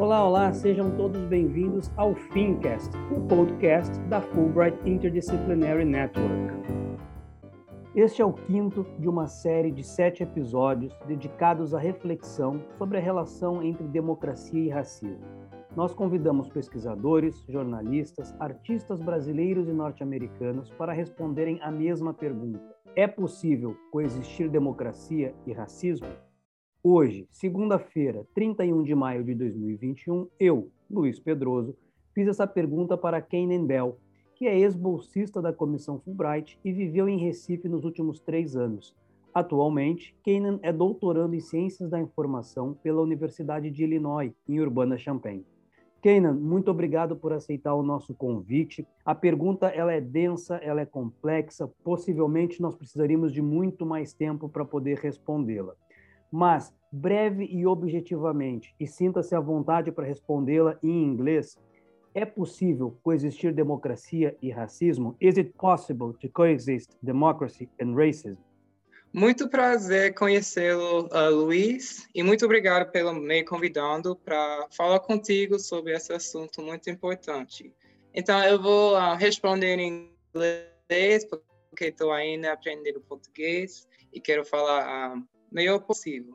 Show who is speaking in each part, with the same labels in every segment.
Speaker 1: Olá, olá, sejam todos bem-vindos ao Fincast, o podcast da Fulbright Interdisciplinary Network. Este é o quinto de uma série de sete episódios dedicados à reflexão sobre a relação entre democracia e racismo. Nós convidamos pesquisadores, jornalistas, artistas brasileiros e norte-americanos para responderem a mesma pergunta: é possível coexistir democracia e racismo? Hoje, segunda-feira, 31 de maio de 2021, eu, Luiz Pedroso, fiz essa pergunta para Keinen Bell, que é ex-bolsista da Comissão Fulbright e viveu em Recife nos últimos três anos. Atualmente, Kenan é doutorando em Ciências da Informação pela Universidade de Illinois, em Urbana-Champaign. Kenan, muito obrigado por aceitar o nosso convite. A pergunta ela é densa, ela é complexa, possivelmente nós precisaríamos de muito mais tempo para poder respondê-la. Mas, breve e objetivamente, e sinta-se à vontade para respondê-la em inglês, é possível coexistir democracia e racismo? Is it possible to coexist democracy and racism?
Speaker 2: Muito prazer conhecê-lo, uh, Luiz, e muito obrigado pelo me convidando para falar contigo sobre esse assunto muito importante. Então, eu vou uh, responder em inglês, porque estou ainda aprendendo português e quero falar uh,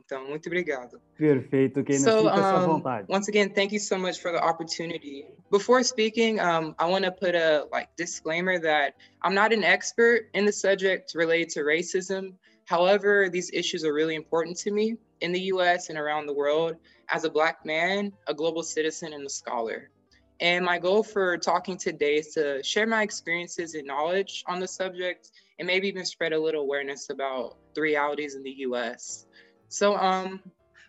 Speaker 2: Então, muito obrigado.
Speaker 1: Perfeito. So, um,
Speaker 2: once again, thank you so much for the opportunity. Before speaking, um, I want to put a like disclaimer that I'm not an expert in the subject related to racism. However, these issues are really important to me in the US and around the world as a Black man, a global citizen, and a scholar. And my goal for talking today is to share my experiences and knowledge on the subject and maybe even spread a little awareness about the realities in the US. So um,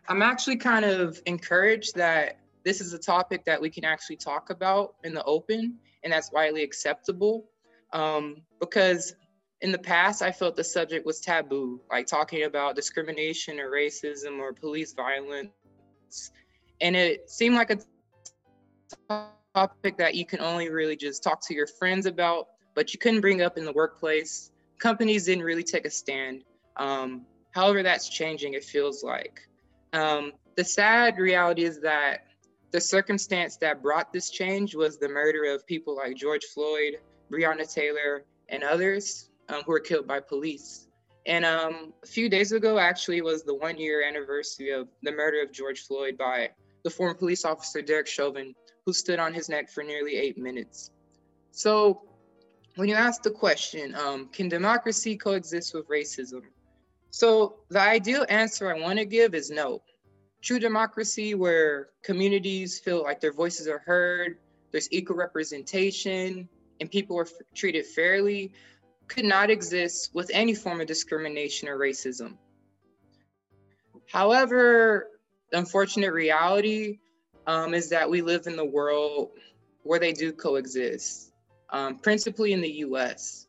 Speaker 2: I'm actually kind of encouraged that this is a topic that we can actually talk about in the open and that's widely acceptable. Um, because in the past, I felt the subject was taboo, like talking about discrimination or racism or police violence. And it seemed like a topic that you can only really just talk to your friends about, but you couldn't bring up in the workplace. Companies didn't really take a stand. Um, however, that's changing, it feels like. Um, the sad reality is that the circumstance that brought this change was the murder of people like George Floyd, Breonna Taylor, and others um, who were killed by police. And um, a few days ago, actually, was the one year anniversary of the murder of George Floyd by the former police officer Derek Chauvin, who stood on his neck for nearly eight minutes. So, when you ask the question, um, can democracy coexist with racism? So, the ideal answer I want to give is no. True democracy, where communities feel like their voices are heard, there's equal representation, and people are treated fairly, could not exist with any form of discrimination or racism. However, the unfortunate reality um, is that we live in the world where they do coexist, um, principally in the US.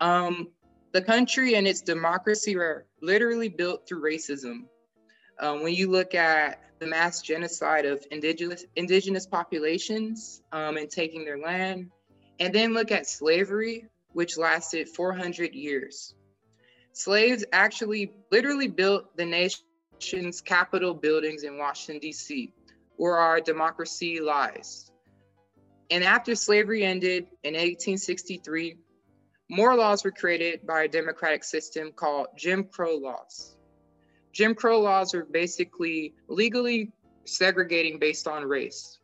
Speaker 2: Um, the country and its democracy are literally built through racism. Um, when you look at the mass genocide of indigenous, indigenous populations um, and taking their land, and then look at slavery, which lasted 400 years. Slaves actually literally built the nation's Capitol buildings in Washington, D.C where our democracy lies. And after slavery ended in 1863, more laws were created by a democratic system called Jim Crow laws. Jim Crow laws were basically legally segregating based on race.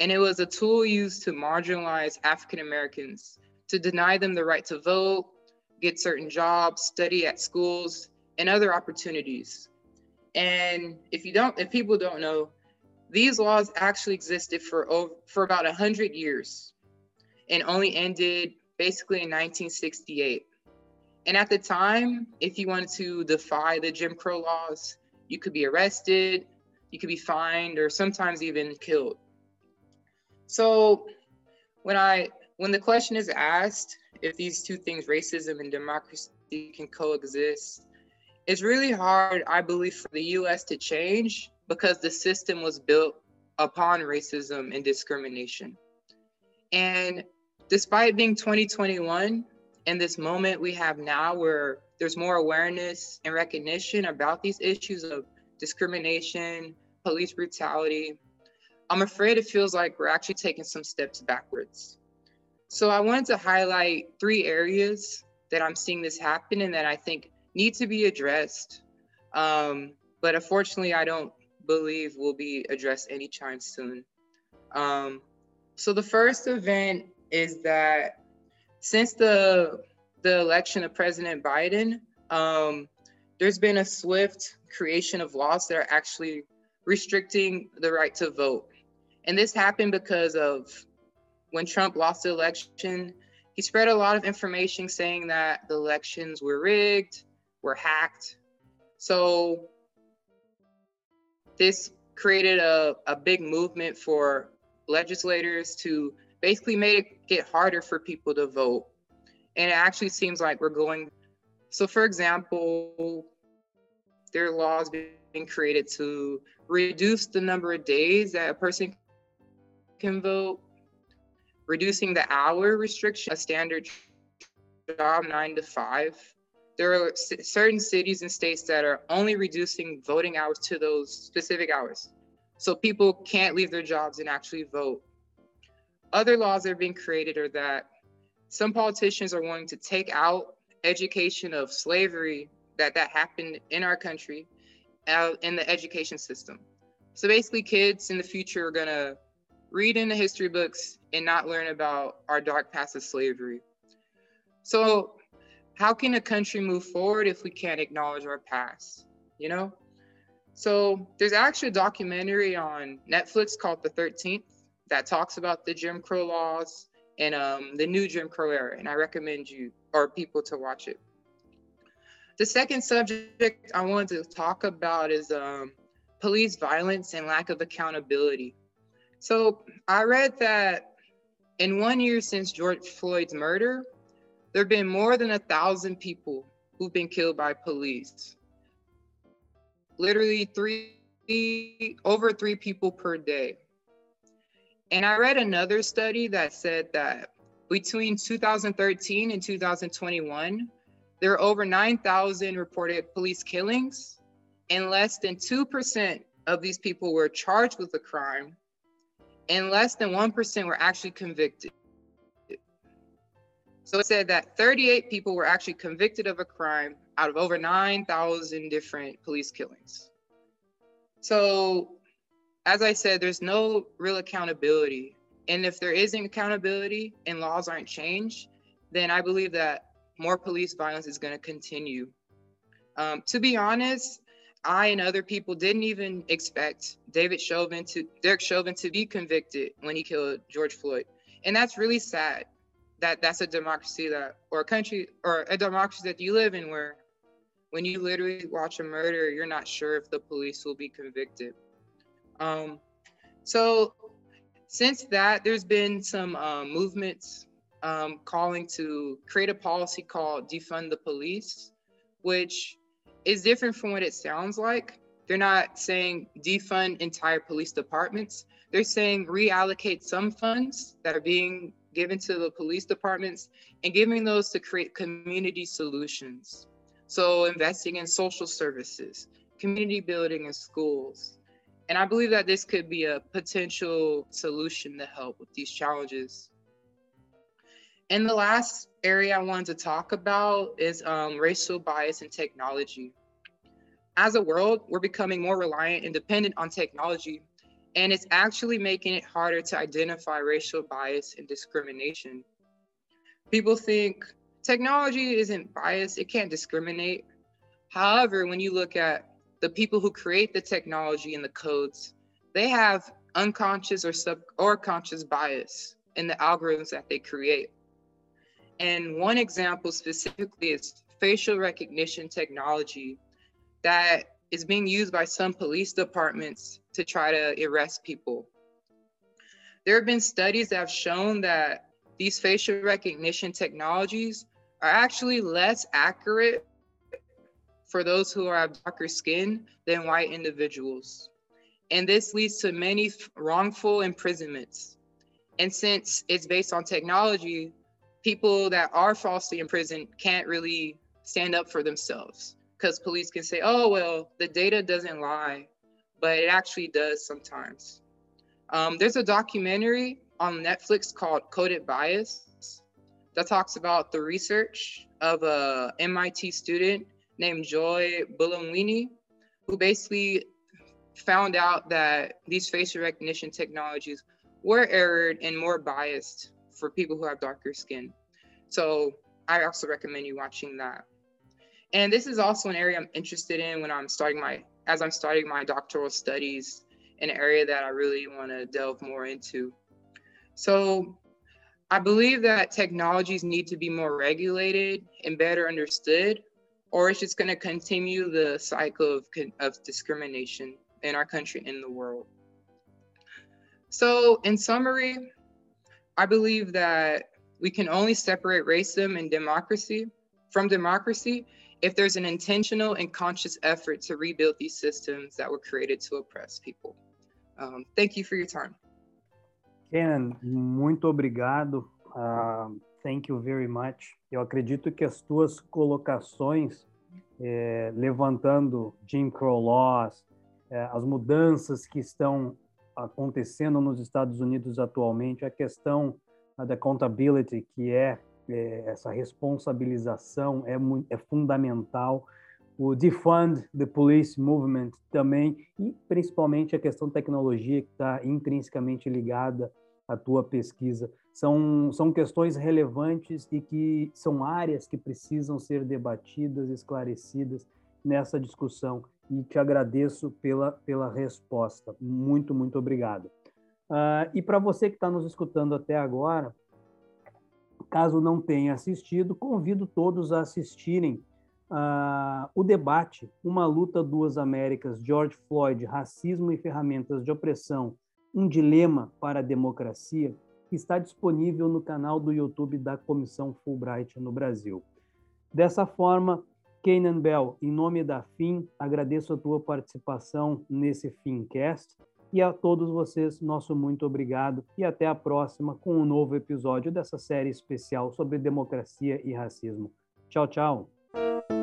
Speaker 2: And it was a tool used to marginalize African Americans, to deny them the right to vote, get certain jobs, study at schools, and other opportunities. And if you don't, if people don't know, these laws actually existed for over, for about 100 years and only ended basically in 1968. And at the time, if you wanted to defy the Jim Crow laws, you could be arrested, you could be fined, or sometimes even killed. So when I when the question is asked if these two things, racism and democracy, can coexist, it's really hard, I believe, for the US to change because the system was built upon racism and discrimination. And despite being 2021 and this moment we have now where there's more awareness and recognition about these issues of discrimination, police brutality, I'm afraid it feels like we're actually taking some steps backwards. So I wanted to highlight three areas that I'm seeing this happen and that I think need to be addressed. Um, but unfortunately, I don't believe will be addressed anytime soon. Um, so the first event is that since the the election of President Biden, um, there's been a swift creation of laws that are actually restricting the right to vote. And this happened because of when Trump lost the election, he spread a lot of information saying that the elections were rigged, were hacked. So this created a, a big movement for legislators to basically make it get harder for people to vote. And it actually seems like we're going. So, for example, there are laws being created to reduce the number of days that a person can vote, reducing the hour restriction, a standard job nine to five. There are certain cities and states that are only reducing voting hours to those specific hours. So people can't leave their jobs and actually vote. Other laws that are being created are that some politicians are wanting to take out education of slavery that that happened in our country uh, in the education system. So basically, kids in the future are gonna read in the history books and not learn about our dark past of slavery. So, how can a country move forward if we can't acknowledge our past? You know? So, there's actually a documentary on Netflix called The 13th that talks about the Jim Crow laws and um, the new Jim Crow era, and I recommend you or people to watch it. The second subject I wanted to talk about is um, police violence and lack of accountability. So I read that in one year since George Floyd's murder, there have been more than a thousand people who've been killed by police. Literally three, over three people per day. And I read another study that said that between 2013 and 2021, there are over 9,000 reported police killings, and less than 2% of these people were charged with a crime, and less than 1% were actually convicted. So it said that 38 people were actually convicted of a crime out of over 9,000 different police killings. So, as I said, there's no real accountability. And if there isn't accountability and laws aren't changed, then I believe that more police violence is going to continue. Um, to be honest, I and other people didn't even expect David Chauvin to Derek Chauvin to be convicted when he killed George Floyd, and that's really sad. That that's a democracy that, or a country, or a democracy that you live in, where when you literally watch a murder, you're not sure if the police will be convicted. Um, so since that, there's been some um, movements um, calling to create a policy called defund the police, which is different from what it sounds like. They're not saying defund entire police departments. They're saying reallocate some funds that are being given to the police departments and giving those to create community solutions. So investing in social services, community building in schools. And I believe that this could be a potential solution to help with these challenges. And the last area I wanted to talk about is um, racial bias in technology. As a world, we're becoming more reliant and dependent on technology, and it's actually making it harder to identify racial bias and discrimination. People think technology isn't biased, it can't discriminate. However, when you look at the people who create the technology and the codes, they have unconscious or sub or conscious bias in the algorithms that they create. And one example specifically is facial recognition technology that is being used by some police departments to try to arrest people. There have been studies that have shown that these facial recognition technologies are actually less accurate for those who are darker skin than white individuals. And this leads to many wrongful imprisonments. And since it's based on technology, people that are falsely imprisoned can't really stand up for themselves because police can say, oh, well, the data doesn't lie, but it actually does sometimes. Um, there's a documentary on Netflix called Coded Bias that talks about the research of a MIT student named Joy Buolamwini, who basically found out that these facial recognition technologies were errored and more biased for people who have darker skin. So I also recommend you watching that. And this is also an area I'm interested in when I'm starting my, as I'm starting my doctoral studies, an area that I really want to delve more into. So I believe that technologies need to be more regulated and better understood, or it's just going to continue the cycle of, of discrimination in our country and the world. So, in summary, I believe that we can only separate racism and democracy from democracy if there's an intentional and conscious effort to rebuild these systems that were created to oppress people. Um, thank you for your time.
Speaker 1: Kenan, muito obrigado. Uh, thank you very much. Eu acredito que as tuas colocações, eh, levantando Jim Crow laws, eh, as mudanças que estão acontecendo nos Estados Unidos atualmente, a questão da accountability, que é, é essa responsabilização, é, muito, é fundamental. O defund the police movement também, e principalmente a questão tecnologia, que está intrinsecamente ligada à tua pesquisa. São, são questões relevantes e que são áreas que precisam ser debatidas, esclarecidas nessa discussão e te agradeço pela, pela resposta. Muito, muito obrigado. Uh, e para você que está nos escutando até agora, caso não tenha assistido, convido todos a assistirem uh, o debate Uma Luta, Duas Américas, George Floyd, Racismo e Ferramentas de Opressão, um Dilema para a Democracia, que está disponível no canal do YouTube da Comissão Fulbright no Brasil. Dessa forma, Kenan Bell, em nome da FIM, agradeço a tua participação nesse FIMcast e a todos vocês, nosso muito obrigado e até a próxima com um novo episódio dessa série especial sobre democracia e racismo. Tchau, tchau.